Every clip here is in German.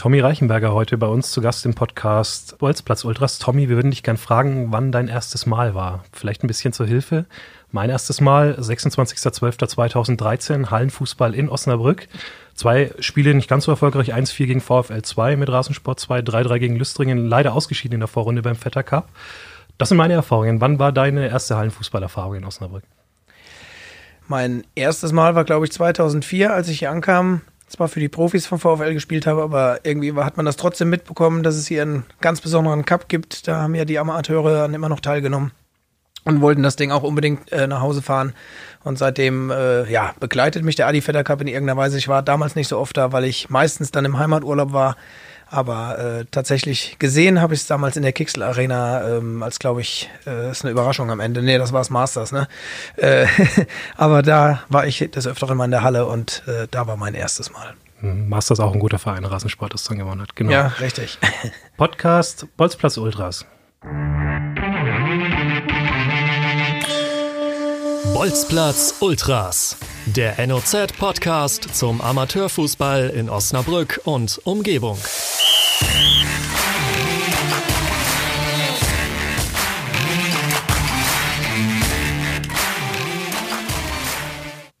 Tommy Reichenberger heute bei uns zu Gast im Podcast Bolzplatz Ultras. Tommy, wir würden dich gern fragen, wann dein erstes Mal war. Vielleicht ein bisschen zur Hilfe. Mein erstes Mal, 26.12.2013, Hallenfußball in Osnabrück. Zwei Spiele nicht ganz so erfolgreich, 1-4 gegen VfL 2 mit Rasensport 2, 3-3 gegen Lüstringen, leider ausgeschieden in der Vorrunde beim Vetter Cup. Das sind meine Erfahrungen. Wann war deine erste Hallenfußballerfahrung in Osnabrück? Mein erstes Mal war, glaube ich, 2004, als ich hier ankam. Zwar für die Profis vom VfL gespielt habe, aber irgendwie hat man das trotzdem mitbekommen, dass es hier einen ganz besonderen Cup gibt. Da haben ja die Amateure dann immer noch teilgenommen und wollten das Ding auch unbedingt äh, nach Hause fahren. Und seitdem äh, ja, begleitet mich der Adi Vetter Cup in irgendeiner Weise. Ich war damals nicht so oft da, weil ich meistens dann im Heimaturlaub war. Aber äh, tatsächlich gesehen habe ich es damals in der Kixel Arena, ähm, als glaube ich, äh, ist eine Überraschung am Ende. Nee, das war das Masters, ne? Äh, aber da war ich des Öfteren mal in der Halle und äh, da war mein erstes Mal. Hm, Masters auch ein guter Verein, Rasensport das dann gewonnen hat. Genau. Ja, richtig. Podcast Bolzplatz Ultras. Bolzplatz Ultras. Der NOZ-Podcast zum Amateurfußball in Osnabrück und Umgebung.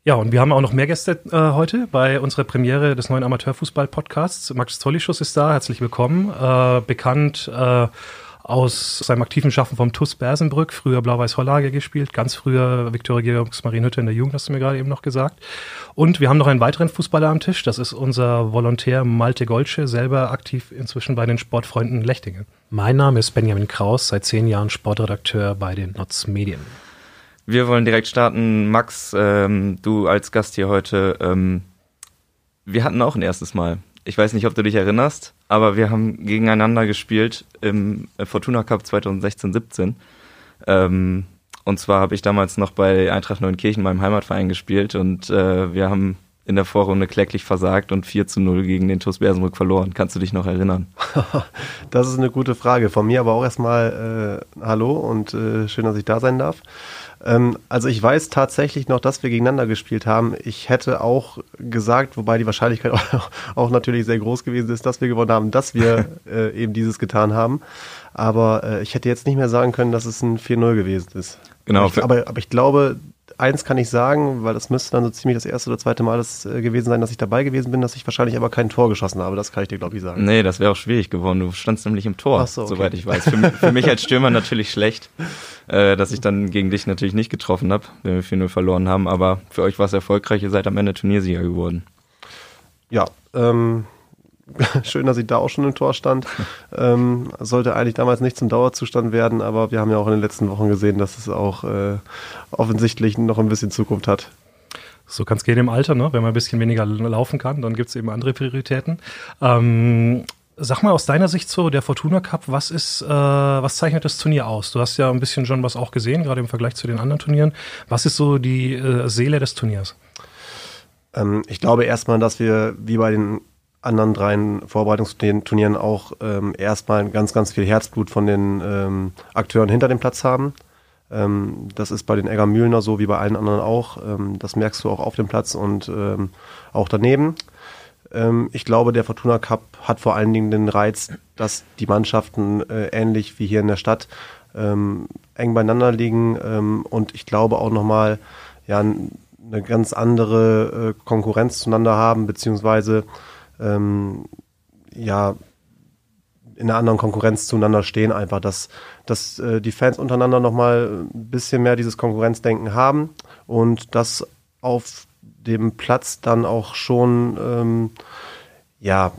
Ja, und wir haben auch noch mehr Gäste äh, heute bei unserer Premiere des neuen Amateurfußball-Podcasts. Max Zollischus ist da, herzlich willkommen. Äh, bekannt äh, aus seinem aktiven Schaffen vom TUS Bersenbrück, früher Blau-Weiß-Hollage gespielt, ganz früher Viktoria Georgs Marienhütte in der Jugend, hast du mir gerade eben noch gesagt. Und wir haben noch einen weiteren Fußballer am Tisch, das ist unser Volontär Malte Golsche, selber aktiv inzwischen bei den Sportfreunden Lechtingen. Mein Name ist Benjamin Kraus, seit zehn Jahren Sportredakteur bei den Notz Medien. Wir wollen direkt starten. Max, ähm, du als Gast hier heute, ähm, wir hatten auch ein erstes Mal. Ich weiß nicht, ob du dich erinnerst, aber wir haben gegeneinander gespielt im Fortuna Cup 2016-17. Ähm, und zwar habe ich damals noch bei Eintracht Neunkirchen, meinem Heimatverein, gespielt und äh, wir haben in der Vorrunde kläglich versagt und 4 zu 0 gegen den TuS Bersenbrück verloren. Kannst du dich noch erinnern? das ist eine gute Frage. Von mir aber auch erstmal äh, Hallo und äh, schön, dass ich da sein darf. Ähm, also ich weiß tatsächlich noch, dass wir gegeneinander gespielt haben. Ich hätte auch gesagt, wobei die Wahrscheinlichkeit auch, auch natürlich sehr groß gewesen ist, dass wir gewonnen haben, dass wir äh, eben dieses getan haben. Aber äh, ich hätte jetzt nicht mehr sagen können, dass es ein 4-0 gewesen ist. Genau. Aber ich, aber, aber ich glaube, eins kann ich sagen, weil das müsste dann so ziemlich das erste oder zweite Mal das, äh, gewesen sein, dass ich dabei gewesen bin, dass ich wahrscheinlich aber kein Tor geschossen habe. Das kann ich dir, glaube ich, sagen. Nee, das wäre auch schwierig geworden. Du standst nämlich im Tor, so, okay. soweit ich weiß. Für, für, mich als Stürmer natürlich schlecht, äh, dass ich dann gegen dich natürlich nicht getroffen habe, wenn wir 4-0 verloren haben. Aber für euch war es erfolgreich. Ihr seid am Ende Turniersieger geworden. Ja, ähm, schön, dass ich da auch schon im Tor stand. Ähm, sollte eigentlich damals nicht zum Dauerzustand werden, aber wir haben ja auch in den letzten Wochen gesehen, dass es auch äh, offensichtlich noch ein bisschen Zukunft hat. So kann es gehen im Alter, ne? wenn man ein bisschen weniger laufen kann, dann gibt es eben andere Prioritäten. Ähm, sag mal aus deiner Sicht so, der Fortuna Cup, was ist, äh, was zeichnet das Turnier aus? Du hast ja ein bisschen schon was auch gesehen, gerade im Vergleich zu den anderen Turnieren. Was ist so die äh, Seele des Turniers? Ähm, ich glaube erstmal, dass wir wie bei den anderen dreien Vorbereitungsturnieren auch ähm, erstmal ganz, ganz viel Herzblut von den ähm, Akteuren hinter dem Platz haben. Ähm, das ist bei den Egger Mühlener so wie bei allen anderen auch. Ähm, das merkst du auch auf dem Platz und ähm, auch daneben. Ähm, ich glaube, der Fortuna Cup hat vor allen Dingen den Reiz, dass die Mannschaften äh, ähnlich wie hier in der Stadt ähm, eng beieinander liegen ähm, und ich glaube auch nochmal ja, eine ganz andere äh, Konkurrenz zueinander haben, beziehungsweise ähm, ja in einer anderen Konkurrenz zueinander stehen, einfach, dass, dass äh, die Fans untereinander nochmal ein bisschen mehr dieses Konkurrenzdenken haben und dass auf dem Platz dann auch schon, ähm, ja,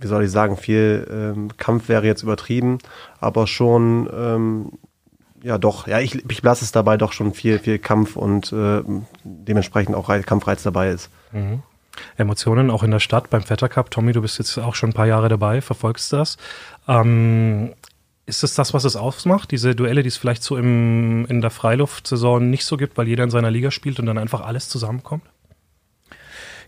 wie soll ich sagen, viel ähm, Kampf wäre jetzt übertrieben, aber schon, ähm, ja doch, ja, ich, ich lasse es dabei doch schon viel, viel Kampf und äh, dementsprechend auch Kampfreiz dabei ist. Mhm. Emotionen auch in der Stadt beim Vetter Cup. Tommy, du bist jetzt auch schon ein paar Jahre dabei, verfolgst das. Ähm, ist es das, was es ausmacht? Diese Duelle, die es vielleicht so im, in der Freiluftsaison nicht so gibt, weil jeder in seiner Liga spielt und dann einfach alles zusammenkommt?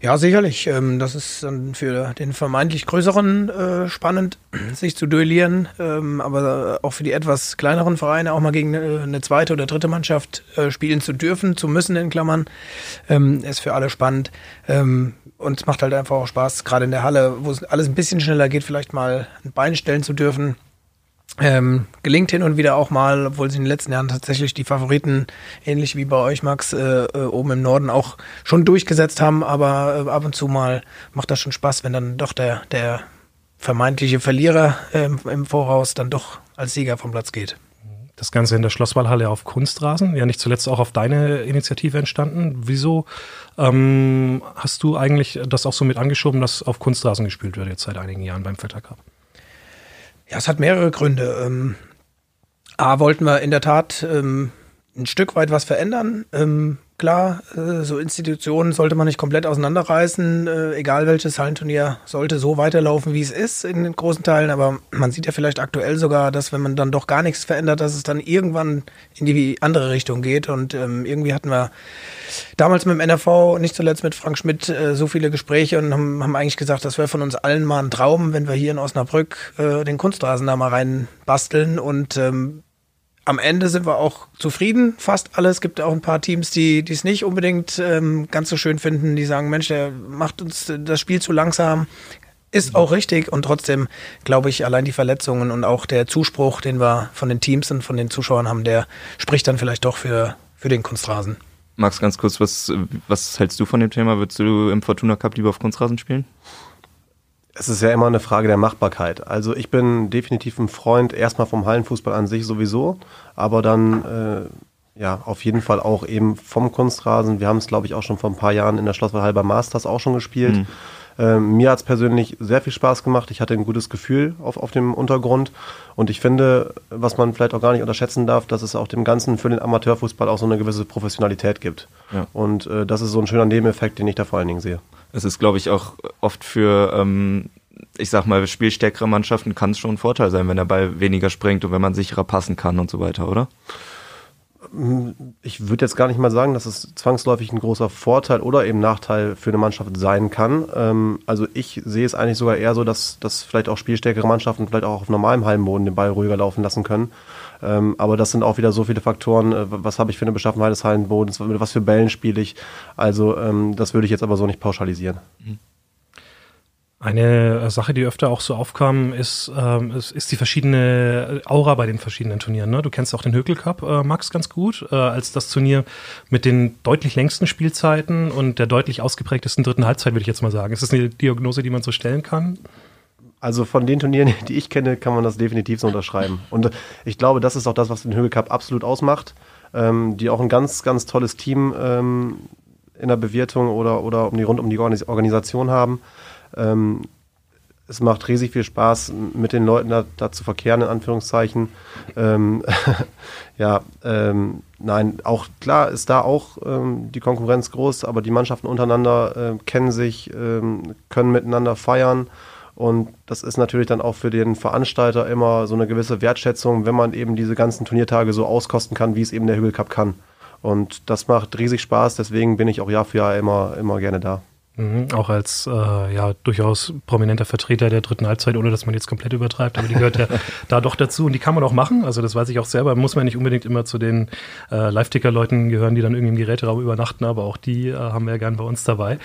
Ja, sicherlich. Ähm, das ist dann für den vermeintlich größeren äh, spannend, sich zu duellieren, ähm, aber auch für die etwas kleineren Vereine auch mal gegen eine zweite oder dritte Mannschaft äh, spielen zu dürfen, zu müssen in Klammern, ähm, ist für alle spannend. Und es macht halt einfach auch Spaß, gerade in der Halle, wo es alles ein bisschen schneller geht, vielleicht mal ein Bein stellen zu dürfen ähm, gelingt hin und wieder auch mal, obwohl sie in den letzten Jahren tatsächlich die Favoriten, ähnlich wie bei euch, Max, äh, äh, oben im Norden auch schon durchgesetzt haben, aber äh, ab und zu mal macht das schon Spaß, wenn dann doch der, der vermeintliche Verlierer äh, im Voraus dann doch als Sieger vom Platz geht. Das Ganze in der Schlosswallhalle auf Kunstrasen, ja nicht zuletzt auch auf deine Initiative entstanden. Wieso ähm, hast du eigentlich das auch so mit angeschoben, dass auf Kunstrasen gespielt wird jetzt seit einigen Jahren beim Vetter Cup? Ja, es hat mehrere Gründe. Ähm, A, wollten wir in der Tat ähm, ein Stück weit was verändern. Ähm, klar, äh, so Institutionen sollte man nicht komplett auseinanderreißen. Äh, egal welches Hallenturnier sollte so weiterlaufen, wie es ist in den großen Teilen. Aber man sieht ja vielleicht aktuell sogar, dass wenn man dann doch gar nichts verändert, dass es dann irgendwann in die andere Richtung geht. Und ähm, irgendwie hatten wir damals mit dem NRV, nicht zuletzt mit Frank Schmidt, äh, so viele Gespräche und haben, eigentlich gesagt, das wäre von uns allen mal ein Traum, wenn wir hier in Osnabrück den Kunstrasen da mal rein basteln. Und ähm, am Ende sind wir auch zufrieden, fast alle. Es gibt auch ein paar Teams, die es nicht unbedingt ähm, ganz so schön finden, die sagen, Mensch, der macht uns das Spiel zu langsam. Ist auch richtig und trotzdem glaube ich, allein die Verletzungen und auch der Zuspruch, den wir von den Teams und von den Zuschauern haben, der spricht dann vielleicht doch für, für den Kunstrasen. Max, ganz kurz, was, was hältst du von dem Thema? Würdest du im Fortuna Cup lieber auf Kunstrasen spielen? Es ist ja immer eine Frage der Machbarkeit. Also ich bin definitiv ein Freund erstmal vom Hallenfußball an sich sowieso, aber dann äh, ja auf jeden Fall auch eben vom Kunstrasen. Wir haben es, glaube ich, auch schon vor ein paar Jahren in der Schlosswahl Masters auch schon gespielt. Mhm. Ähm, mir hat es persönlich sehr viel Spaß gemacht. Ich hatte ein gutes Gefühl auf, auf dem Untergrund. Und ich finde, was man vielleicht auch gar nicht unterschätzen darf, dass es auch dem Ganzen für den Amateurfußball auch so eine gewisse Professionalität gibt. Ja. Und äh, das ist so ein schöner Nebeneffekt, den ich da vor allen Dingen sehe. Es ist, glaube ich, auch oft für, ähm, ich sag mal, spielstärkere Mannschaften kann es schon ein Vorteil sein, wenn der Ball weniger springt und wenn man sicherer passen kann und so weiter, oder? Ich würde jetzt gar nicht mal sagen, dass es zwangsläufig ein großer Vorteil oder eben Nachteil für eine Mannschaft sein kann. Ähm, also ich sehe es eigentlich sogar eher so, dass, dass vielleicht auch spielstärkere Mannschaften vielleicht auch auf normalem Hallenboden den Ball ruhiger laufen lassen können. Ähm, aber das sind auch wieder so viele Faktoren. Äh, was habe ich für eine Beschaffenheit des Hallenbodens? Mit was für Bällen spiele ich? Also ähm, das würde ich jetzt aber so nicht pauschalisieren. Mhm. Eine äh, Sache, die öfter auch so aufkam, ist, ähm, ist, ist, die verschiedene Aura bei den verschiedenen Turnieren. Ne? Du kennst auch den Hökel Cup, äh, Max, ganz gut, äh, als das Turnier mit den deutlich längsten Spielzeiten und der deutlich ausgeprägtesten dritten Halbzeit, würde ich jetzt mal sagen. Ist das eine Diagnose, die man so stellen kann? Also von den Turnieren, die ich kenne, kann man das definitiv so unterschreiben. Und ich glaube, das ist auch das, was den Högel Cup absolut ausmacht. Ähm, die auch ein ganz, ganz tolles Team ähm, in der Bewirtung oder, oder um die, rund um die Organisation haben. Ähm, es macht riesig viel Spaß, mit den Leuten da, da zu verkehren, in Anführungszeichen. Ähm, ja, ähm, nein, auch klar ist da auch ähm, die Konkurrenz groß, aber die Mannschaften untereinander äh, kennen sich, ähm, können miteinander feiern. Und das ist natürlich dann auch für den Veranstalter immer so eine gewisse Wertschätzung, wenn man eben diese ganzen Turniertage so auskosten kann, wie es eben der Hügel Cup kann. Und das macht riesig Spaß, deswegen bin ich auch Jahr für Jahr immer, immer gerne da. Mhm, auch als äh, ja durchaus prominenter Vertreter der dritten Halbzeit, ohne dass man jetzt komplett übertreibt, aber die gehört ja da doch dazu und die kann man auch machen. Also das weiß ich auch selber. Muss man nicht unbedingt immer zu den äh, Live-Ticker-Leuten gehören, die dann irgendwie im Geräteraum übernachten, aber auch die äh, haben wir ja gern bei uns dabei.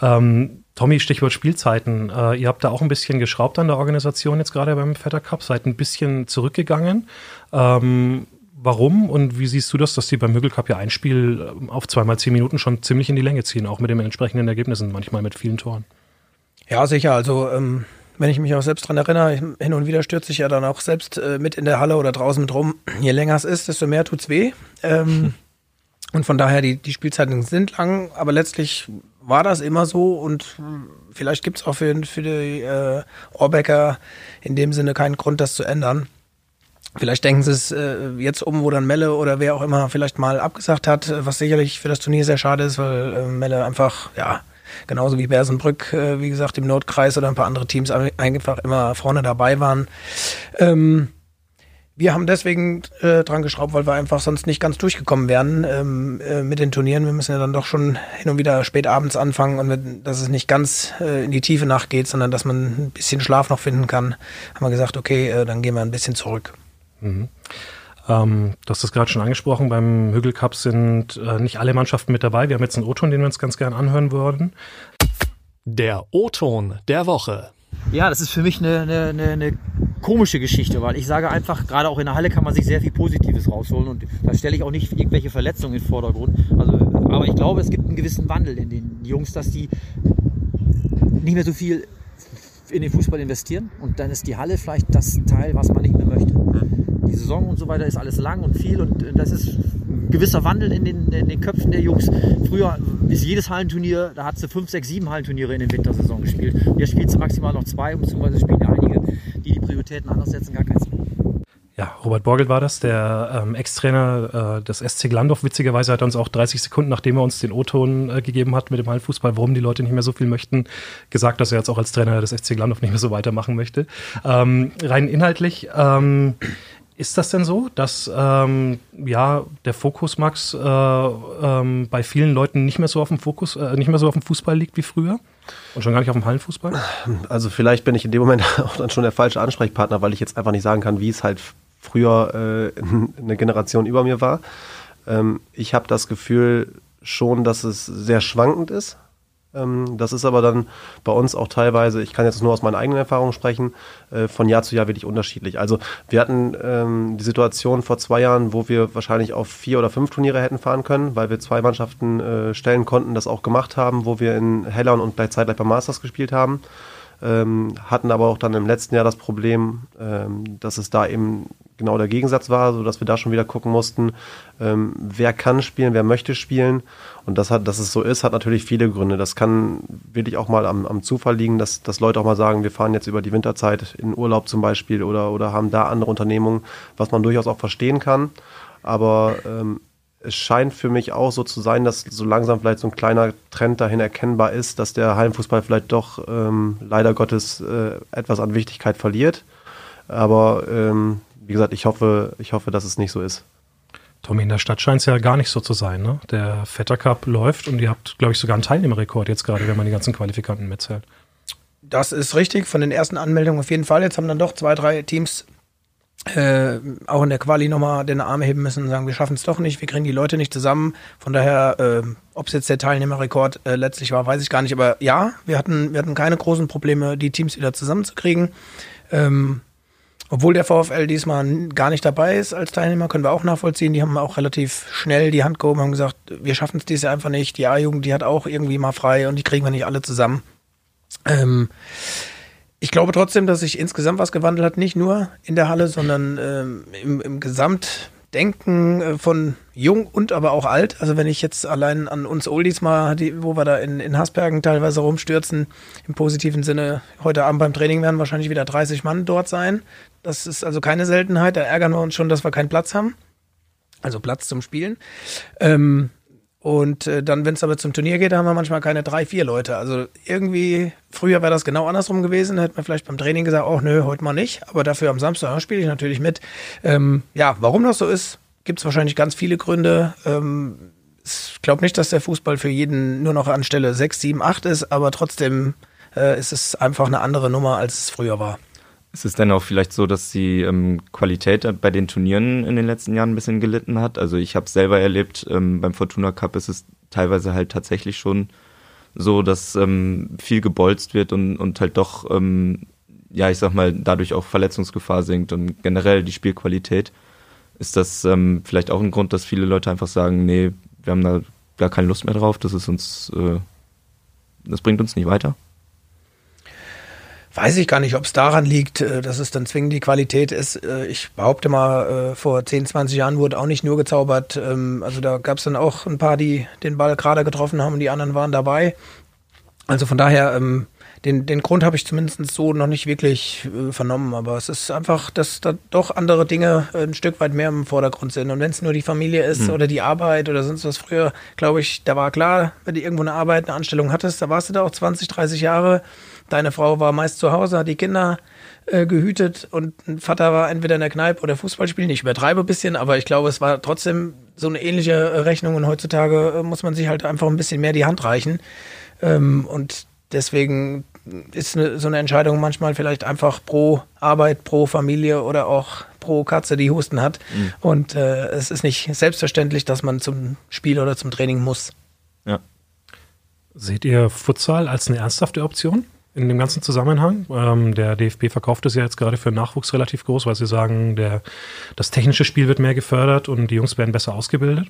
Ähm, Tommy, Stichwort Spielzeiten. Äh, ihr habt da auch ein bisschen geschraubt an der Organisation jetzt gerade beim Vetter Cup, seid ein bisschen zurückgegangen. Ähm, warum und wie siehst du das, dass die beim Mügel Cup ja ein Spiel ähm, auf zweimal zehn Minuten schon ziemlich in die Länge ziehen, auch mit den entsprechenden Ergebnissen, manchmal mit vielen Toren? Ja, sicher. Also, ähm, wenn ich mich auch selbst dran erinnere, hin und wieder stürze ich ja dann auch selbst äh, mit in der Halle oder draußen mit rum. Je länger es ist, desto mehr tut's weh. Ähm, hm. Und von daher, die, die Spielzeiten sind lang, aber letztlich war das immer so und vielleicht gibt's auch für, für die äh, Orbecker in dem Sinne keinen Grund, das zu ändern. Vielleicht denken sie es äh, jetzt um, wo dann Melle oder wer auch immer vielleicht mal abgesagt hat, was sicherlich für das Turnier sehr schade ist, weil äh, Melle einfach, ja, genauso wie Bersenbrück, äh, wie gesagt, im Notkreis oder ein paar andere Teams einfach immer vorne dabei waren. Ähm, wir haben deswegen äh, dran geschraubt, weil wir einfach sonst nicht ganz durchgekommen wären ähm, äh, mit den Turnieren. Wir müssen ja dann doch schon hin und wieder spät abends anfangen und wenn, dass es nicht ganz äh, in die tiefe Nacht geht, sondern dass man ein bisschen Schlaf noch finden kann, haben wir gesagt, okay, äh, dann gehen wir ein bisschen zurück. Mhm. Ähm, du hast das gerade schon angesprochen, beim Hügel Cup sind äh, nicht alle Mannschaften mit dabei. Wir haben jetzt einen O-Ton, den wir uns ganz gern anhören würden. Der O-Ton der Woche. Ja, das ist für mich eine, eine, eine, komische Geschichte, weil ich sage einfach, gerade auch in der Halle kann man sich sehr viel Positives rausholen und da stelle ich auch nicht irgendwelche Verletzungen in den Vordergrund. Also, aber ich glaube, es gibt einen gewissen Wandel in den Jungs, dass die nicht mehr so viel in den Fußball investieren und dann ist die Halle vielleicht das Teil, was man nicht mehr möchte. Die Saison und so weiter ist alles lang und viel und das ist ein gewisser Wandel in den, in den Köpfen der Jungs. Früher ist jedes Hallenturnier, da hat sie fünf, sechs, sieben Hallenturniere in den Wintersaison gespielt. Jetzt spielt sie maximal noch zwei, beziehungsweise spielen ja einige, die die Prioritäten anders setzen, gar keins mehr. Ja, Robert Borgel war das, der ähm, Ex-Trainer äh, des SC Glandorf. Witzigerweise hat er uns auch 30 Sekunden, nachdem er uns den O-Ton äh, gegeben hat mit dem Hallenfußball, warum die Leute nicht mehr so viel möchten, gesagt, dass er jetzt auch als Trainer des SC Glandorf nicht mehr so weitermachen möchte. Ähm, rein inhaltlich, ähm, ist das denn so, dass ähm, ja der Fokus Max äh, ähm, bei vielen Leuten nicht mehr so auf dem Fokus, äh, nicht mehr so auf dem Fußball liegt wie früher und schon gar nicht auf dem Hallenfußball? Also vielleicht bin ich in dem Moment auch dann schon der falsche Ansprechpartner, weil ich jetzt einfach nicht sagen kann, wie es halt früher äh, eine Generation über mir war. Ähm, ich habe das Gefühl schon, dass es sehr schwankend ist. Ähm, das ist aber dann bei uns auch teilweise, ich kann jetzt nur aus meinen eigenen Erfahrungen sprechen, äh, von Jahr zu Jahr wirklich unterschiedlich. Also wir hatten ähm, die Situation vor zwei Jahren, wo wir wahrscheinlich auf vier oder fünf Turniere hätten fahren können, weil wir zwei Mannschaften äh, stellen konnten, das auch gemacht haben, wo wir in Hellern und bei zeitgleich beim Masters gespielt haben. Ähm, hatten aber auch dann im letzten Jahr das Problem, dass es da eben genau der Gegensatz war, sodass wir da schon wieder gucken mussten, ähm, wer kann spielen, wer möchte spielen. Und das hat, dass es so ist, hat natürlich viele Gründe. Das kann wirklich auch mal am, am Zufall liegen, dass, dass Leute auch mal sagen, wir fahren jetzt über die Winterzeit in Urlaub zum Beispiel oder, oder haben da andere Unternehmungen, was man durchaus auch verstehen kann. Aber ähm, es scheint für mich auch so zu sein, dass so langsam vielleicht so ein kleiner Trend dahin erkennbar ist, dass der Hallenfußball vielleicht doch ähm, leider Gottes äh, etwas an Wichtigkeit verliert. Aber ähm, wie gesagt, ich hoffe, ich hoffe, dass es nicht so ist. Tommy, in der Stadt scheint es ja gar nicht so zu sein. Ne? Der Vetter Cup läuft und ihr habt, glaube ich, sogar einen Teilnehmerrekord jetzt gerade, wenn man die ganzen Qualifikanten mitzählt. Das ist richtig, von den ersten Anmeldungen auf jeden Fall. Jetzt haben dann doch zwei, drei Teams äh, auch in der Quali nochmal den Arm heben müssen und sagen, wir schaffen es doch nicht, wir kriegen die Leute nicht zusammen. Von daher, äh, ob es jetzt der Teilnehmerrekord äh, letztlich war, weiß ich gar nicht. Aber ja, wir hatten, wir hatten keine großen Probleme, die Teams wieder zusammenzukriegen. Ähm, obwohl der VfL diesmal gar nicht dabei ist als Teilnehmer, können wir auch nachvollziehen. Die haben auch relativ schnell die Hand gehoben, haben gesagt, wir schaffen es dieses Jahr einfach nicht. Die A-Jugend, die hat auch irgendwie mal frei und die kriegen wir nicht alle zusammen. Ähm, ich glaube trotzdem, dass sich insgesamt was gewandelt hat, nicht nur in der Halle, sondern ähm, im, im Gesamtdenken äh, von jung und aber auch alt. Also wenn ich jetzt allein an uns Oldies mal, die, wo wir da in, in Hasbergen teilweise rumstürzen, im positiven Sinne, heute Abend beim Training werden wahrscheinlich wieder 30 Mann dort sein. Das ist also keine Seltenheit. Da ärgern wir uns schon, dass wir keinen Platz haben. Also Platz zum Spielen. Ähm, und äh, dann, wenn es aber zum Turnier geht, haben wir manchmal keine drei, vier Leute. Also irgendwie, früher wäre das genau andersrum gewesen. Da hätte man vielleicht beim Training gesagt, oh nö, heute mal nicht. Aber dafür am Samstag spiele ich natürlich mit. Ähm, ja, warum das so ist, gibt es wahrscheinlich ganz viele Gründe. Ähm, ich glaube nicht, dass der Fußball für jeden nur noch an Stelle 6, 7, 8 ist, aber trotzdem äh, ist es einfach eine andere Nummer, als es früher war. Ist es denn auch vielleicht so, dass die ähm, Qualität bei den Turnieren in den letzten Jahren ein bisschen gelitten hat? Also ich habe selber erlebt, ähm, beim Fortuna Cup ist es teilweise halt tatsächlich schon so, dass ähm, viel gebolzt wird und, und halt doch, ähm, ja, ich sag mal, dadurch auch Verletzungsgefahr sinkt und generell die Spielqualität. Ist das ähm, vielleicht auch ein Grund, dass viele Leute einfach sagen, nee, wir haben da gar keine Lust mehr drauf, das ist uns, äh, das bringt uns nicht weiter? Weiß ich gar nicht, ob es daran liegt, äh, dass es dann zwingend die Qualität ist. Äh, ich behaupte mal, äh, vor 10, 20 Jahren wurde auch nicht nur gezaubert. Ähm, also da gab es dann auch ein paar, die den Ball gerade getroffen haben und die anderen waren dabei. Also von daher, ähm, den, den Grund habe ich zumindest so noch nicht wirklich vernommen. Aber es ist einfach, dass da doch andere Dinge ein Stück weit mehr im Vordergrund sind. Und wenn es nur die Familie ist mhm. oder die Arbeit oder sonst was früher, glaube ich, da war klar, wenn du irgendwo eine Arbeit, eine Anstellung hattest, da warst du da auch 20, 30 Jahre deine Frau war meist zu Hause, hat die Kinder äh, gehütet und ein Vater war entweder in der Kneipe oder Fußball spielen. Ich übertreibe ein bisschen, aber ich glaube, es war trotzdem so eine ähnliche Rechnung und heutzutage äh, muss man sich halt einfach ein bisschen mehr die Hand reichen. Ähm, und deswegen ist eine, so eine Entscheidung manchmal vielleicht einfach pro Arbeit, pro Familie oder auch pro Katze, die Husten hat. Mhm. Und äh, es ist nicht selbstverständlich, dass man zum Spiel oder zum Training muss. Ja. Seht ihr Futsal als eine ernsthafte Option in dem ganzen Zusammenhang? Ähm, der DFB verkauft es ja jetzt gerade für Nachwuchs relativ groß, weil sie sagen, der, das technische Spiel wird mehr gefördert und die Jungs werden besser ausgebildet.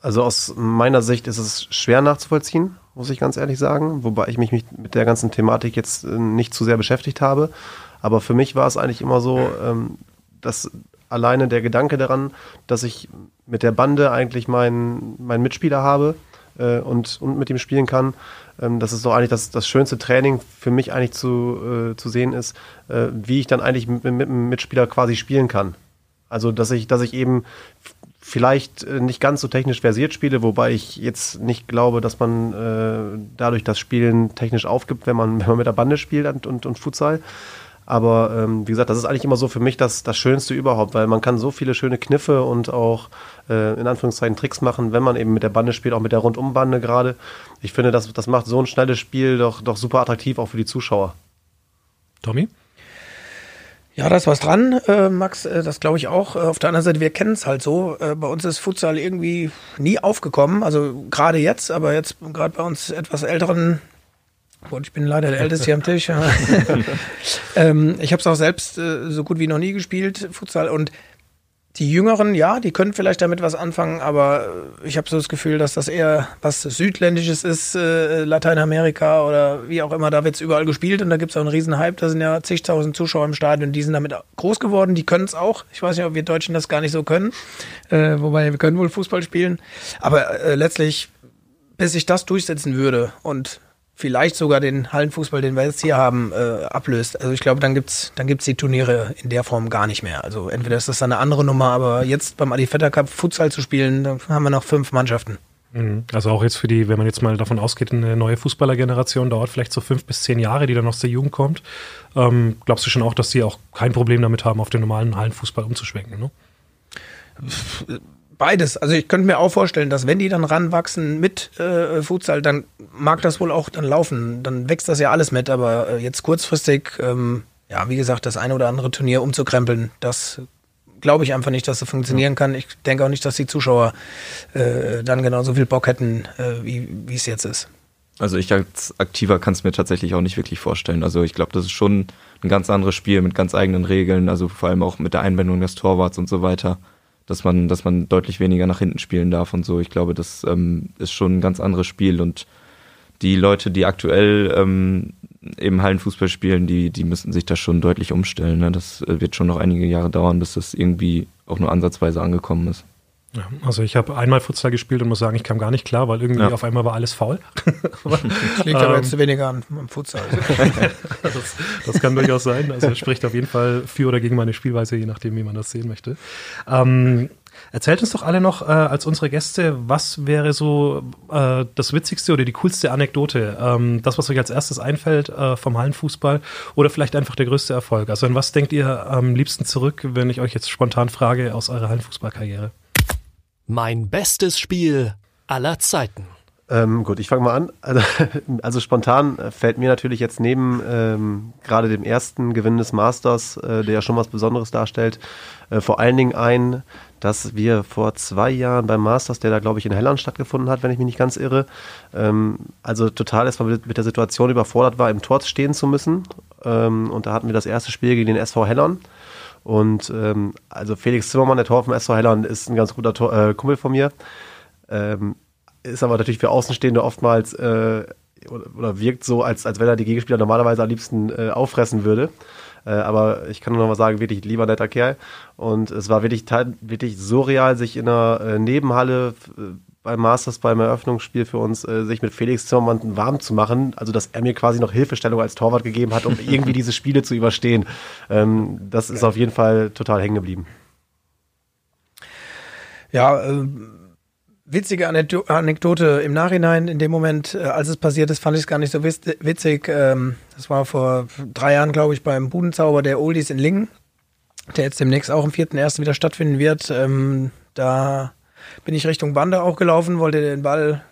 Also aus meiner Sicht ist es schwer nachzuvollziehen, muss ich ganz ehrlich sagen, wobei ich mich mit der ganzen Thematik jetzt äh, nicht zu sehr beschäftigt habe. Aber für mich war es eigentlich immer so, ähm, dass alleine der Gedanke daran, dass ich mit der Bande eigentlich meinen, meinen Mitspieler habe äh, und, und mit ihm spielen kann, ähm, das ist doch eigentlich das, das schönste Training für mich eigentlich zu, äh, zu sehen ist, wie ich dann eigentlich mit, mit einem Mitspieler quasi spielen kann. Also, dass ich, dass ich eben vielleicht äh, nicht ganz so technisch versiert spiele, wobei ich jetzt nicht glaube, dass man äh, dadurch das Spielen technisch aufgibt, wenn man, wenn man mit der Bande spielt und, und, und Futsal. Aber ähm, wie gesagt, das ist eigentlich immer so für mich das, das Schönste überhaupt, weil man kann so viele schöne Kniffe und auch äh, in Anführungszeichen Tricks machen, wenn man eben mit der Bande spielt, auch mit der Rundumbande gerade. Ich finde, das, das macht so ein schnelles Spiel doch, doch super attraktiv auch für die Zuschauer. Tommy? Ja, da ist was dran, äh, Max, äh, das glaube ich auch. Äh, auf der anderen Seite, wir kennen es halt so. Äh, bei uns ist Futsal irgendwie nie aufgekommen, also gerade jetzt, aber jetzt gerade bei uns etwas älteren, und ich bin leider der Älteste hier am Tisch. ähm, ich habe es auch selbst äh, so gut wie noch nie gespielt, Futsal, und die Jüngeren, ja, die können vielleicht damit was anfangen, aber ich habe so das Gefühl, dass das eher was Südländisches ist, äh, Lateinamerika oder wie auch immer, da wird es überall gespielt und da gibt es auch einen riesen Hype, da sind ja zigtausend Zuschauer im Stadion, die sind damit groß geworden, die können es auch. Ich weiß nicht, ob wir Deutschen das gar nicht so können, äh, wobei wir können wohl Fußball spielen, aber äh, letztlich, bis sich das durchsetzen würde und vielleicht sogar den Hallenfußball, den wir jetzt hier haben, äh, ablöst. Also ich glaube, dann gibt's dann gibt's die Turniere in der Form gar nicht mehr. Also entweder ist das dann eine andere Nummer, aber jetzt beim Adi Vetter Cup Futsal zu spielen, da haben wir noch fünf Mannschaften. Mhm. Also auch jetzt für die, wenn man jetzt mal davon ausgeht, eine neue Fußballergeneration dauert vielleicht so fünf bis zehn Jahre, die dann aus der Jugend kommt. Ähm, glaubst du schon auch, dass die auch kein Problem damit haben, auf den normalen Hallenfußball umzuschwenken? Ne? Beides. Also ich könnte mir auch vorstellen, dass wenn die dann ranwachsen mit äh, Futsal, dann mag das wohl auch dann laufen. Dann wächst das ja alles mit. Aber äh, jetzt kurzfristig, ähm, ja, wie gesagt, das eine oder andere Turnier umzukrempeln, das glaube ich einfach nicht, dass das funktionieren kann. Ich denke auch nicht, dass die Zuschauer äh, dann genauso viel Bock hätten, äh, wie es jetzt ist. Also ich als Aktiver kann es mir tatsächlich auch nicht wirklich vorstellen. Also ich glaube, das ist schon ein ganz anderes Spiel mit ganz eigenen Regeln, also vor allem auch mit der Einbindung des Torwarts und so weiter dass man, dass man deutlich weniger nach hinten spielen darf und so. Ich glaube, das ähm, ist schon ein ganz anderes Spiel und die Leute, die aktuell ähm, eben Hallenfußball spielen, die, die müssen sich da schon deutlich umstellen. Ne? Das äh, wird schon noch einige Jahre dauern, bis das irgendwie auch nur ansatzweise angekommen ist. Ja, also ich habe einmal Futsal gespielt und muss sagen, ich kam gar nicht klar, weil irgendwie ja. auf einmal war alles faul. das liegt aber jetzt ähm, weniger an Futsal. das, das, kann durchaus sein. Also es spricht auf jeden Fall für oder gegen meine Spielweise, je nachdem, wie man das sehen möchte. Ähm, erzählt uns doch alle noch äh, als unsere Gäste, was wäre so äh, das witzigste oder die coolste Anekdote, ähm, das, was euch als erstes einfällt äh, vom Hallenfußball oder vielleicht einfach der größte Erfolg. Also an was denkt ihr am liebsten zurück, wenn ich euch jetzt spontan frage aus eurer Hallenfußballkarriere? Mein bestes Spiel aller Zeiten. Ähm, gut, ich fange mal an. Also, also, spontan fällt mir natürlich jetzt neben ähm, gerade dem ersten Gewinn des Masters, äh, der ja schon was Besonderes darstellt, äh, vor allen Dingen ein, dass wir vor zwei Jahren beim Masters, der da glaube ich in Helland stattgefunden hat, wenn ich mich nicht ganz irre, ähm, also total erstmal mit, mit, der Situation überfordert war, im Tor stehen zu müssen. Ähm, und da hatten wir das erste Spiel gegen den SV Hellern. Und ähm, also Felix Zimmermann, der Tor vom SV Helland, ist ein ganz guter Tor, äh, Kumpel von mir. Ähm, ist aber natürlich für Außenstehende oftmals äh, oder, oder, wirkt so, als, als wenn er die Gegenspieler normalerweise am liebsten äh, auffressen würde. Äh, aber ich kann nur noch mal sagen, wirklich lieber netter Kerl. Und es war wirklich, wirklich surreal, sich in einer äh, Nebenhalle beim Masters beim Eröffnungsspiel für uns, äh, sich mit Felix Zimmermann warm zu machen. Also, dass er mir quasi noch Hilfestellung als Torwart gegeben hat, um irgendwie diese Spiele zu überstehen. Ähm, das ist auf jeden Fall total hängen geblieben. Ja, äh, witzige Anekdo- Anekdote im Nachhinein. In dem Moment, äh, als es passiert ist, fand ich es gar nicht so witz- witzig. Ähm, Das war vor drei Jahren, glaube ich, beim Budenzauber der Oldies in Lingen, der jetzt demnächst auch am 4.1. wieder stattfinden wird. Ähm, Da bin ich Richtung Bande auch gelaufen, wollte den Ball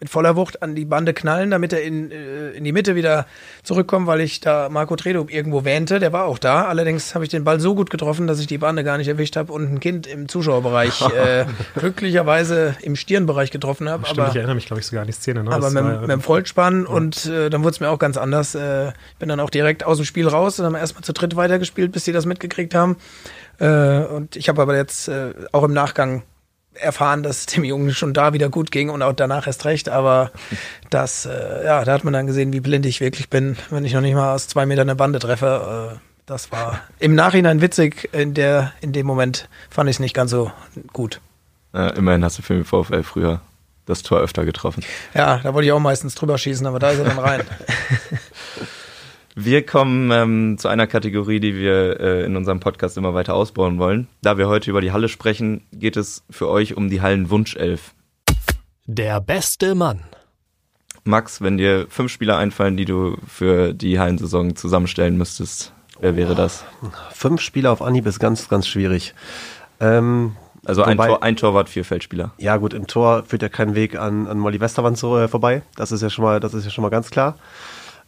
mit voller Wucht an die Bande knallen, damit er in, äh, in die Mitte wieder zurückkommt, weil ich da Marco Tredo irgendwo wähnte. Der war auch da. Allerdings habe ich den Ball so gut getroffen, dass ich die Bande gar nicht erwischt habe und ein Kind im Zuschauerbereich äh, glücklicherweise im Stirnbereich getroffen habe. Stimmt, Aber, ich erinnere mich, glaube ich, sogar an die Szene. Ne? aber mit, war dem- ja- mit dem Vollspann und äh, dann wurde es mir auch ganz anders. Äh, ich bin dann auch direkt aus dem Spiel raus und haben erstmal zu dritt weitergespielt, bis sie das mitgekriegt haben. Äh, und ich habe aber jetzt äh, auch im Nachgang erfahren, dass es dem Jungen schon da wieder gut ging und auch danach erst recht. Aber das, äh, ja, da hat man dann gesehen, wie blind ich wirklich bin, wenn ich noch nicht mal aus zwei Metern eine Bande treffe. Äh, das war im Nachhinein witzig. In, der, in dem Moment fand ich es nicht ganz so gut. Äh, immerhin hast du für den VfL früher das Tor öfter getroffen. Ja, da wollte ich auch meistens drüber schießen, aber da ist er dann rein. Wir kommen ähm, zu einer Kategorie, die wir äh, in unserem Podcast immer weiter ausbauen wollen. Da wir heute über die Halle sprechen, geht es für euch um die Hallenwunschelf. Der beste Mann. Max, wenn dir fünf Spieler einfallen, die du für die Hallensaison zusammenstellen müsstest, wer wäre das? Fünf Spieler auf Anhieb ist ganz, ganz schwierig. Ähm, Also ein, Wobei- Tor, ein Torwart, vier Feldspieler. ja gut, im Tor führt ja kein Weg an, an Molly Westerwand so, äh, vorbei. Das ist ja schon mal, das ist ja schon mal ganz klar.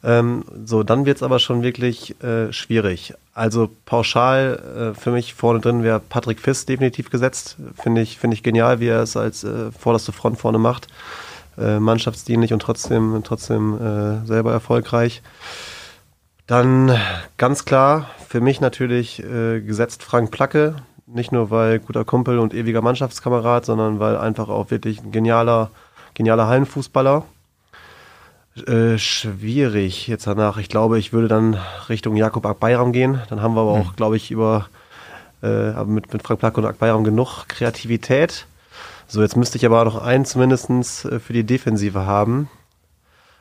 Ähm, so, dann wird's aber schon wirklich äh, schwierig. Also pauschal äh, für mich vorne drin wäre Patrick Fiss definitiv gesetzt. Finde ich, finde ich genial, wie er es als äh, vorderste Front vorne macht. Äh, mannschaftsdienlich und trotzdem, trotzdem äh, selber erfolgreich. Dann ganz klar für mich natürlich äh, gesetzt Frank Placke. Nicht nur weil guter Kumpel und ewiger Mannschaftskamerad, sondern weil einfach auch wirklich ein genialer, genialer Hallenfußballer. Äh, schwierig jetzt danach. Ich glaube, ich würde dann Richtung Jakob Akbayram gehen. Dann haben wir aber auch, glaube ich, über äh, aber mit, mit Frank Placke und Akbayram genug Kreativität. So, jetzt müsste ich aber noch einen zumindestens äh, für die Defensive haben.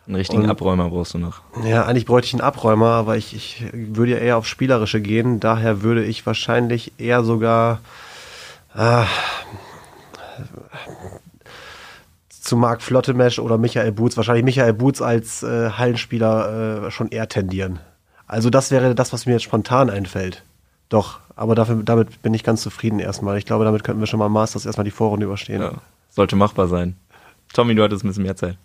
Einen richtigen Und- Abräumer brauchst du noch. Ja, eigentlich bräuchte ich einen Abräumer, aber ich, ich würde ja eher auf Spielerische gehen. Daher würde ich wahrscheinlich eher sogar ah, zu Marc Flottemesch oder Michael Boots, wahrscheinlich Michael Boots als äh, Hallenspieler äh, schon eher tendieren. Also das wäre das, was mir jetzt spontan einfällt. Doch, aber dafür, damit bin ich ganz zufrieden erstmal. Ich glaube, damit könnten wir schon mal Masters erstmal die Vorrunde überstehen. Ja. Sollte machbar sein. Tommy, du hattest ein bisschen mehr Zeit.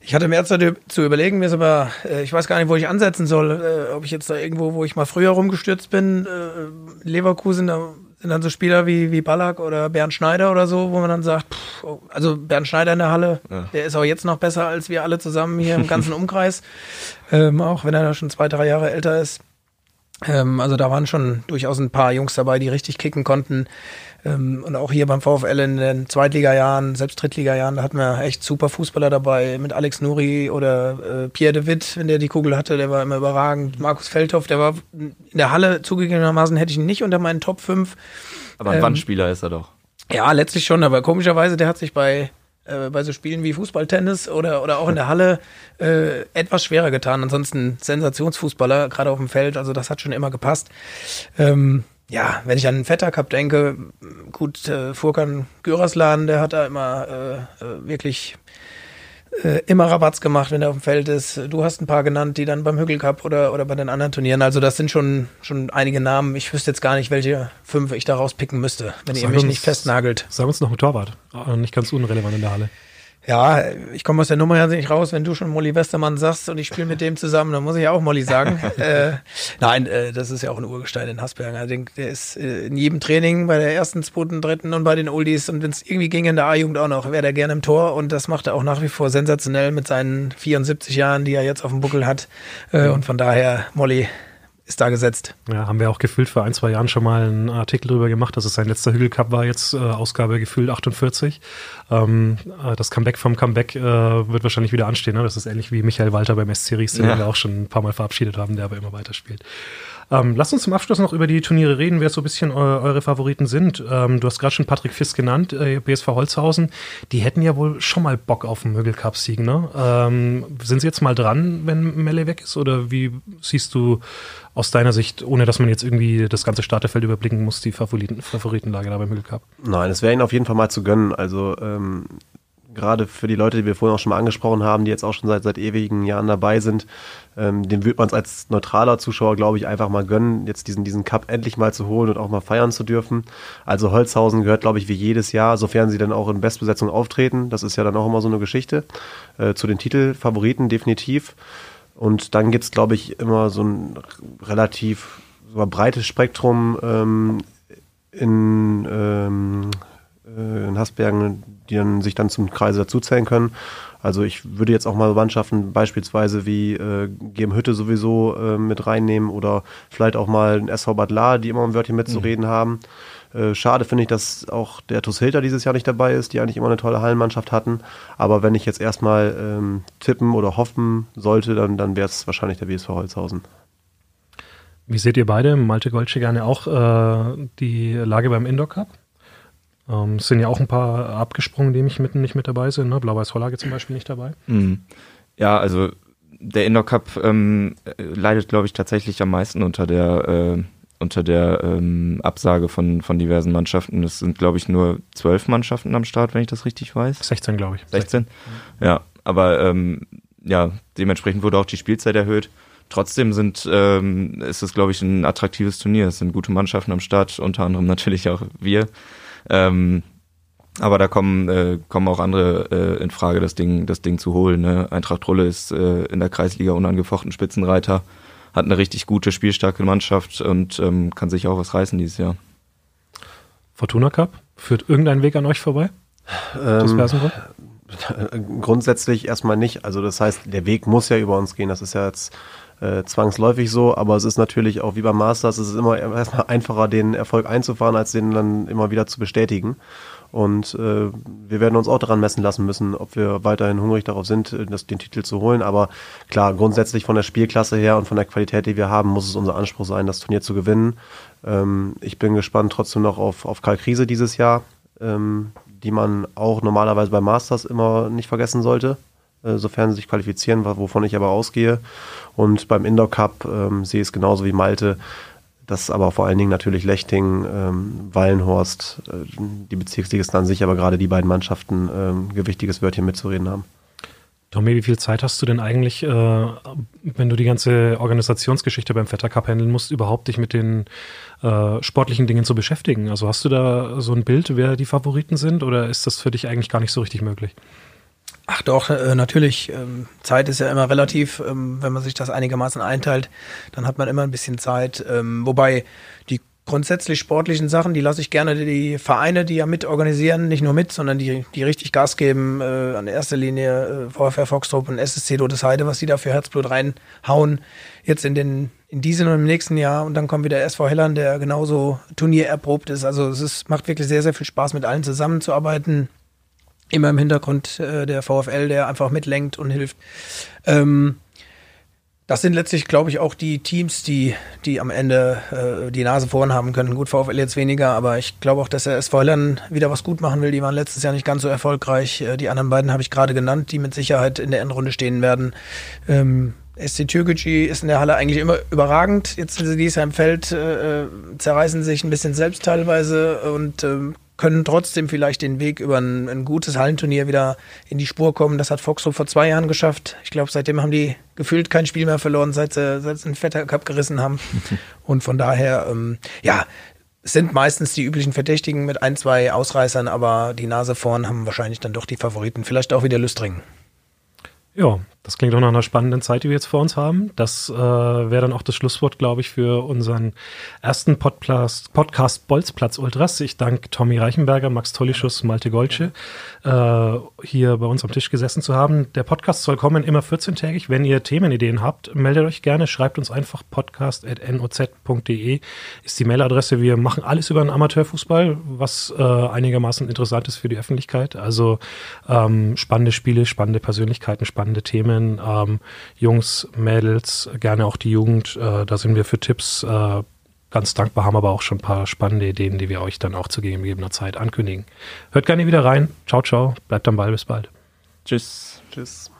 Ich hatte mehr Zeit zu überlegen, mir ist aber, äh, ich weiß gar nicht, wo ich ansetzen soll. Äh, ob ich jetzt da irgendwo, wo ich mal früher rumgestürzt bin, äh, Leverkusen, da sind dann so Spieler wie, wie Ballack oder Bernd Schneider oder so, wo man dann sagt, pff, oh, also Bernd Schneider in der Halle, Ja. der ist auch jetzt noch besser als wir alle zusammen hier im ganzen Umkreis, ähm, auch wenn er da schon zwei, drei Jahre älter ist. Ähm, also da waren schon durchaus ein paar Jungs dabei, die richtig kicken konnten. Ähm, und auch hier beim VfL in den Zweitliga-Jahren, selbst Drittliga-Jahren, da hatten wir echt super Fußballer dabei. Mit Alex Nuri oder äh, Pierre de Witt, wenn der die Kugel hatte, der war immer überragend. Markus Feldhoff, der war in der Halle zugegebenermaßen, hätte ich ihn nicht unter meinen Top 5. Aber ein Ähm, Wandspieler ist er doch. Ja, letztlich schon, aber komischerweise, der hat sich bei, äh, bei so Spielen wie Fußball, Tennis oder, oder auch in der Halle äh, etwas schwerer getan. Ansonsten Sensationsfußballer, gerade auf dem Feld, also das hat schon immer gepasst. Ähm, ja, wenn ich an den Vetter Cup denke, gut, äh, Furkan Güraslan, der hat da immer äh, äh, wirklich äh, immer Rabatz gemacht, wenn er auf dem Feld ist. Du hast ein paar genannt, die dann beim Hügel Cup oder, oder bei den anderen Turnieren. Also das sind schon, schon einige Namen. Ich wüsste jetzt gar nicht, welche fünf ich da rauspicken müsste, wenn ihr Sag mich uns- nicht festnagelt. Sag uns noch einen Torwart. Äh, Nicht ganz unrelevant in der Halle. Ja, ich komme aus der Nummer ja nicht raus, wenn du schon Molly Westermann sagst und ich spiele mit dem zusammen, dann muss ich auch Molly sagen. äh, nein, äh, das ist ja auch ein Urgestein in Hasberg. Ich denke, der ist äh, in jedem Training bei der ersten, zweiten, dritten und bei den Oldies und wenn es irgendwie ging in der A-Jugend auch noch, wäre der gerne im Tor und das macht er auch nach wie vor sensationell mit seinen 74 Jahren, die er jetzt auf dem Buckel hat. Äh, und von daher, Molly ist da gesetzt. Ja, haben wir auch gefühlt vor ein, zwei Jahren schon mal einen Artikel drüber gemacht, dass es sein letzter Hügelcup war, jetzt äh, Ausgabe gefühlt 48. Ähm, äh, das Comeback vom Comeback äh, wird wahrscheinlich wieder anstehen. Ne? Das ist ähnlich wie Michael Walter beim SC Ries, den Ja. wir auch schon ein paar Mal verabschiedet haben, der aber immer weiterspielt. Ähm, lasst uns zum Abschluss noch über die Turniere reden, wer so ein bisschen eu eure Favoriten sind. Ähm, du hast gerade schon Patrick Fiss genannt, äh, BSV Holzhausen. Die hätten ja wohl schon mal Bock auf einen Mögelcup-Sieg, ne? Ähm, sind sie jetzt mal dran, wenn Melle weg ist? Oder wie siehst du aus deiner Sicht, ohne dass man jetzt irgendwie das ganze Starterfeld überblicken muss, die Favoriten, Favoritenlage da beim Hügel Cup? Nein, es wäre ihnen auf jeden Fall mal zu gönnen. Also ähm, gerade für die Leute, die wir vorhin auch schon mal angesprochen haben, die jetzt auch schon seit, seit ewigen Jahren dabei sind, ähm, dem würde man es als neutraler Zuschauer, glaube ich, einfach mal gönnen, jetzt diesen, diesen Cup endlich mal zu holen und auch mal feiern zu dürfen. Also Holzhausen gehört, glaube ich, wie jedes Jahr, sofern sie dann auch in Bestbesetzung auftreten. Das ist ja dann auch immer so eine Geschichte. Äh, zu den Titelfavoriten definitiv. Und dann gibt es, glaube ich, immer so ein relativ so ein breites Spektrum ähm, in, ähm, äh, in Hasbergen, die dann, sich dann zum Kreise dazuzählen können. Also ich würde jetzt auch mal Mannschaften beispielsweise wie äh, GM Hütte sowieso äh, mit reinnehmen oder vielleicht auch mal ein SV Bad Lahr, die immer ein Wörtchen mitzureden mhm. haben. Äh, schade finde ich, dass auch der TuS Hilter dieses Jahr nicht dabei ist, die eigentlich immer eine tolle Hallenmannschaft hatten. Aber wenn ich jetzt erstmal ähm, tippen oder hoffen sollte, dann, dann wäre es wahrscheinlich der BSV Holzhausen. Wie seht ihr beide, Malte Goldsche gerne auch äh, die Lage beim Indoor Cup? Ähm, es sind ja auch ein paar abgesprungen, die mich mitten nicht mit dabei sind. Ne? Blau-Weiß-Hollage zum Beispiel nicht dabei. Mhm. Ja, also der Indoor Cup ähm, leidet, glaube ich, tatsächlich am meisten unter der äh, unter der ähm, Absage von, von diversen Mannschaften. Es sind, glaube ich, nur zwölf Mannschaften am Start, wenn ich das richtig weiß. 16, glaube ich. 16? 16? Ja, aber ähm, ja, dementsprechend wurde auch die Spielzeit erhöht. Trotzdem sind, ähm, ist es, glaube ich, ein attraktives Turnier. Es sind gute Mannschaften am Start, unter anderem natürlich auch wir. Ähm, aber da kommen, äh, kommen auch andere äh, in Frage, das Ding, das Ding zu holen. Ne? Eintracht Rolle ist äh, in der Kreisliga unangefochten Spitzenreiter hat eine richtig gute, spielstarke Mannschaft und ähm, kann sich auch was reißen dieses Jahr. Fortuna Cup, führt irgendein Weg an euch vorbei? Ähm, grundsätzlich erstmal nicht. Also das heißt, der Weg muss ja über uns gehen. Das ist ja jetzt äh, zwangsläufig so, aber es ist natürlich auch wie beim Masters, es ist immer erstmal einfacher, den Erfolg einzufahren, als den dann immer wieder zu bestätigen. Und äh, wir werden uns auch daran messen lassen müssen, ob wir weiterhin hungrig darauf sind, äh, das, den Titel zu holen. Aber klar, grundsätzlich von der Spielklasse her und von der Qualität, die wir haben, muss es unser Anspruch sein, das Turnier zu gewinnen. Ähm, ich bin gespannt trotzdem noch auf, auf Karl Krise dieses Jahr, ähm, die man auch normalerweise bei Masters immer nicht vergessen sollte, sofern sie sich qualifizieren, wovon ich aber ausgehe. Und beim Indoor Cup ähm, sehe ich es genauso wie Malte dass aber vor allen Dingen natürlich Lechting, ähm, Wallenhorst, äh, die Bezirksligisten an sich, aber gerade die beiden Mannschaften ähm, gewichtiges Wörtchen mitzureden haben. Tommy, wie viel Zeit hast du denn eigentlich, äh, wenn du die ganze Organisationsgeschichte beim Vetter Cup handeln musst, überhaupt dich mit den äh, sportlichen Dingen zu beschäftigen? Also hast du da so ein Bild, wer die Favoriten sind, oder ist das für dich eigentlich gar nicht so richtig möglich? Ach doch, äh, natürlich. Ähm, Zeit ist ja immer relativ. Ähm, wenn man sich das einigermaßen einteilt, dann hat man immer ein bisschen Zeit. Ähm, wobei die grundsätzlich sportlichen Sachen, die lasse ich gerne die Vereine, die ja mit organisieren, nicht nur mit, sondern die, die richtig Gas geben. Äh, an erster Linie äh, VfR Foxtrop und SSC Heide, was die da für Herzblut reinhauen. Jetzt in den in diesem und im nächsten Jahr und dann kommt wieder SV Hellern, der genauso turniererprobt ist. Also es ist, macht wirklich sehr, sehr viel Spaß, mit allen zusammenzuarbeiten immer im Hintergrund äh, der VfL, der einfach mitlenkt und hilft. Ähm, das sind letztlich, glaube ich, auch die Teams, die, die am Ende äh, die Nase vorn haben können. Gut, VfL jetzt weniger, aber ich glaube auch, dass der SV Hellern wieder was gut machen will. Die waren letztes Jahr nicht ganz so erfolgreich. Äh, die anderen beiden habe ich gerade genannt, die mit Sicherheit in der Endrunde stehen werden. Ähm, SC Türkgücü ist in der Halle eigentlich immer überragend. Jetzt sind sie Jahr im Feld, äh, äh, zerreißen sich ein bisschen selbst teilweise und ähm, können trotzdem vielleicht den Weg über ein, ein, gutes Hallenturnier wieder in die Spur kommen. Das hat Foxtrot vor zwei Jahren geschafft. Ich glaube, seitdem haben die gefühlt kein Spiel mehr verloren, seit sie, seit sie einen Vetter Cup gerissen haben. Und von daher, ähm, ja, sind meistens die üblichen Verdächtigen mit ein, zwei Ausreißern, aber die Nase vorn haben wahrscheinlich dann doch die Favoriten. Vielleicht auch wieder Lüstring. Ja, das klingt doch nach einer spannenden Zeit, die wir jetzt vor uns haben. Das äh, wäre dann auch das Schlusswort, glaube ich, für unseren ersten Podcast, Podcast Bolzplatz Ultras. Ich danke Tommy Reichenberger, Max Tollischus, Malte Golsche, äh, hier bei uns am Tisch gesessen zu haben. Der Podcast soll kommen immer 14-tägig. Wenn ihr Themenideen habt, meldet euch gerne, schreibt uns einfach podcast.noz.de ist die Mailadresse. Wir machen alles über den Amateurfußball, was äh, einigermaßen interessant ist für die Öffentlichkeit. Also ähm, spannende Spiele, spannende Persönlichkeiten, spannende Themen Themen. Ähm, Jungs, Mädels, gerne auch die Jugend. Äh, da sind wir für Tipps äh, ganz dankbar, haben aber auch schon ein paar spannende Ideen, die wir euch dann auch zu gegebener Zeit ankündigen. Hört gerne wieder rein. Ciao, ciao. Bleibt am Ball. Bis bald. Tschüss. Tschüss.